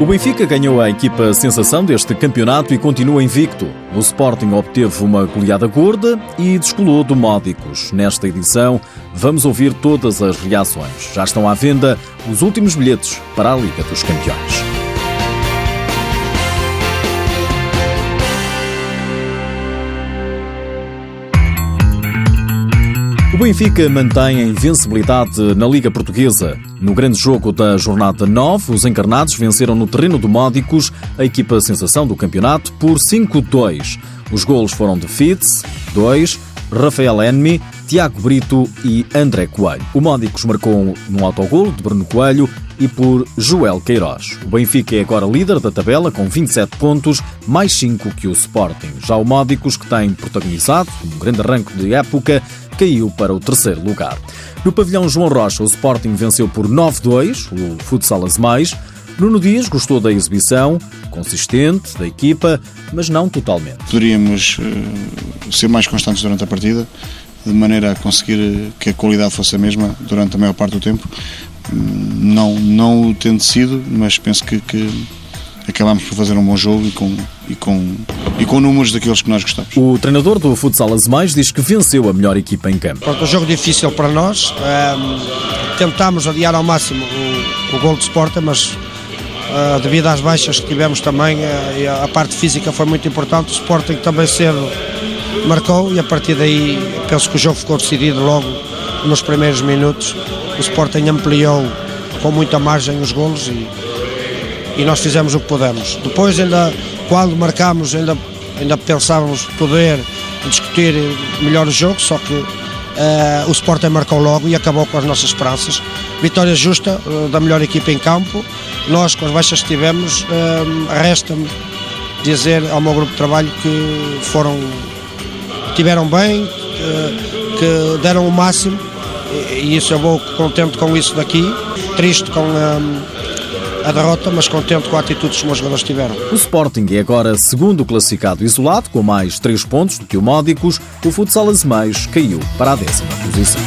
O Benfica ganhou a equipa sensação deste campeonato e continua invicto. O Sporting obteve uma goleada gorda e descolou do Módicos. Nesta edição, vamos ouvir todas as reações. Já estão à venda os últimos bilhetes para a Liga dos Campeões. O Benfica mantém a invencibilidade na Liga Portuguesa. No grande jogo da jornada 9, os encarnados venceram no terreno do Módicos a equipa sensação do campeonato por 5-2. Os golos foram de Fitz, 2, Rafael Enmi, Tiago Brito e André Coelho. O Módicos marcou num autogolo de Bruno Coelho e por Joel Queiroz. O Benfica é agora líder da tabela com 27 pontos, mais 5 que o Sporting. Já o Módicos, que tem protagonizado um grande arranque de época, caiu para o terceiro lugar. No pavilhão João Rocha, o Sporting venceu por 9-2, o Futsal Mais. Nuno Dias gostou da exibição, consistente, da equipa, mas não totalmente. Poderíamos uh, ser mais constantes durante a partida, de maneira a conseguir que a qualidade fosse a mesma durante a maior parte do tempo. Não, não o tendo sido, mas penso que, que acabámos por fazer um bom jogo e com, e com, e com números daqueles que nós gostamos. O treinador do Futsal Azemais diz que venceu a melhor equipa em campo. Pronto, um jogo difícil para nós. Um, tentámos adiar ao máximo o, o gol de Sporting, mas uh, devido às baixas que tivemos também, uh, a parte física foi muito importante. O Sporting também cedo marcou e a partir daí penso que o jogo ficou decidido logo nos primeiros minutos. O Sporting ampliou com muita margem os golos e e nós fizemos o que pudemos. Depois ainda, quando marcámos, ainda, ainda pensávamos poder discutir melhor o jogo, só que uh, o Sporting marcou logo e acabou com as nossas esperanças. Vitória justa uh, da melhor equipa em campo. Nós, com as baixas que tivemos, uh, resta-me dizer ao meu grupo de trabalho que foram tiveram bem, que deram o máximo e isso eu vou contente com isso daqui, triste com derrota, mas contente com a atitude que os meus jogadores tiveram. O Sporting é agora segundo classificado isolado, com mais 3 pontos do que o Módicos. O Futsal Azemais caiu para a décima posição.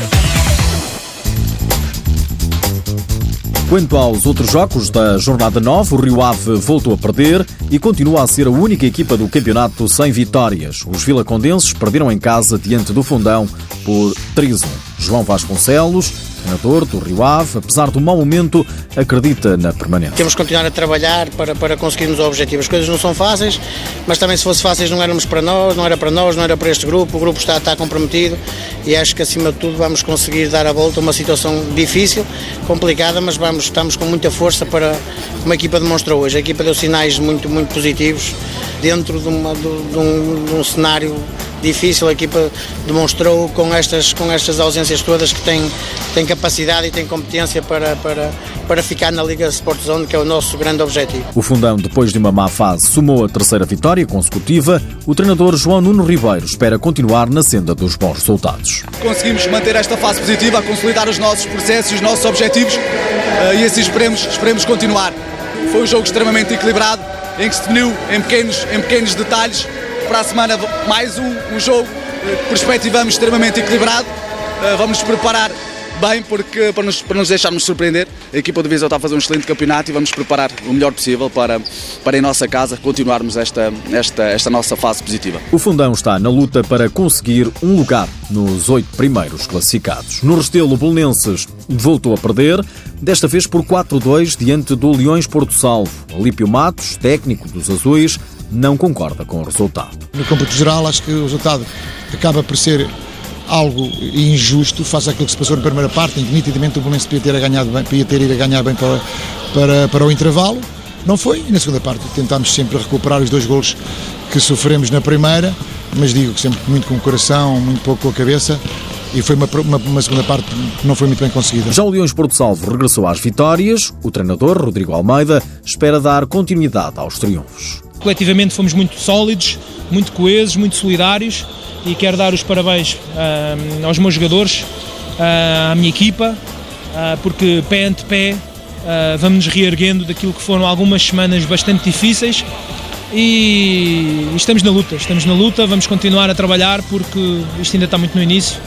Quanto aos outros jogos da jornada 9, o Rio Ave voltou a perder e continua a ser a única equipa do campeonato sem vitórias. Os vilacondenses perderam em casa diante do Fundão por 3-1. João Vasconcelos treinador do Rio Ave, apesar do mau momento, acredita na permanência. Temos que continuar a trabalhar para, para conseguirmos o objetivo. As coisas não são fáceis, mas também se fosse fáceis não éramos para nós, não era para nós, não era para este grupo. O grupo está, está comprometido e acho que acima de tudo vamos conseguir dar a volta a uma situação difícil, complicada, mas vamos, estamos com muita força para, como a equipa demonstrou hoje. A equipa deu sinais muito, muito positivos dentro de, uma, de, de, um, de um cenário difícil, a equipa demonstrou com estas, com estas ausências todas que tem, tem capacidade e tem competência para, para, para ficar na Liga Sport Zone, que é o nosso grande objetivo. O Fundão, depois de uma má fase, somou a terceira vitória consecutiva. O treinador João Nuno Ribeiro espera continuar na senda dos bons resultados. Conseguimos manter esta fase positiva, a consolidar os nossos processos e os nossos objetivos eh, e assim esperemos, esperemos continuar. Foi um jogo extremamente equilibrado, em que se definiu em pequenos, em pequenos detalhes para a semana mais um, um jogo que perspectivamos extremamente equilibrado. Uh, vamos nos preparar bem porque, para, nos, para nos deixarmos surpreender. A equipa do Viseu está a fazer um excelente campeonato e vamos preparar o melhor possível para, para em nossa casa continuarmos esta, esta, esta nossa fase positiva. O Fundão está na luta para conseguir um lugar nos oito primeiros classificados. No Restelo, o Belenenses voltou a perder, desta vez por 4-2 diante do Leões Porto Salvo. Alípio Matos, técnico dos Azuis, não concorda com o resultado. No cômputo geral, acho que o resultado acaba por ser algo injusto face àquilo que se passou na primeira parte, em que nitidamente o Belenense podia ter, ganhado bem, podia ter ido a ganhar bem para, para, para o intervalo. Não foi, e na segunda parte tentámos sempre recuperar os dois golos que sofremos na primeira, mas digo que sempre muito com o coração, muito pouco com a cabeça, e foi uma, uma, uma, segunda parte que não foi muito bem conseguida. Já o Leões Porto Salvo regressou às vitórias. O treinador, Rodrigo Almeida, espera dar continuidade aos triunfos. Coletivamente fomos muito sólidos, muito coesos, muito solidários e quero dar os parabéns uh, aos meus jogadores, uh, à minha equipa, uh, porque pé ante pé vamos nos reerguendo daquilo que foram algumas semanas bastante difíceis e estamos na luta, estamos na luta, vamos continuar a trabalhar porque isto ainda está muito no início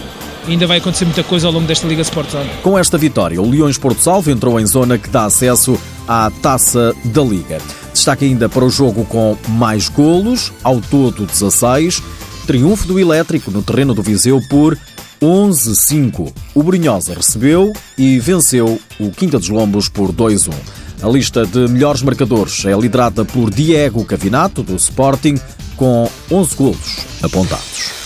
ainda vai acontecer muita coisa ao longo desta Liga Sport Zone. Com esta vitória, o Leões Porto Salvo entrou em zona que dá acesso à taça da Liga. Destaque ainda para o jogo com mais golos, ao todo 16. Triunfo do Elétrico no terreno do Viseu por 11-5. O Brunhosa recebeu e venceu o Quinta dos Lombos por 2-1. A lista de melhores marcadores é liderada por Diego Cavinato, do Sporting, com 11 golos apontados.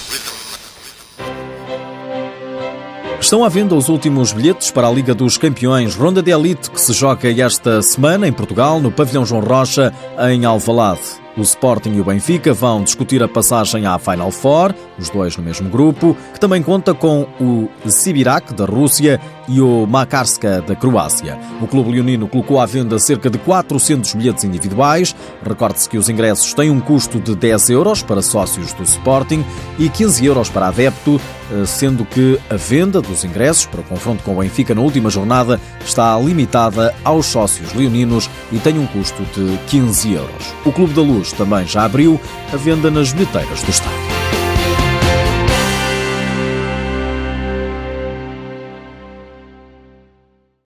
Estão à venda os últimos bilhetes para a Liga dos Campeões Ronda de Elite que se joga esta semana em Portugal, no Pavilhão João Rocha, em Alvalade. O Sporting e o Benfica vão discutir a passagem à Final Four, os dois no mesmo grupo, que também conta com o Sibirak da Rússia e o Makarska da Croácia. O clube leonino colocou à venda cerca de 400 bilhetes individuais. Recorde-se que os ingressos têm um custo de 10 euros para sócios do Sporting e 15 euros para adepto, eh, sendo que a venda dos ingressos para o confronto com o Benfica na última jornada está limitada aos sócios leoninos e tem um custo de 15 euros. O Clube da Luz também já abriu a venda nas bilheteiras do estádio.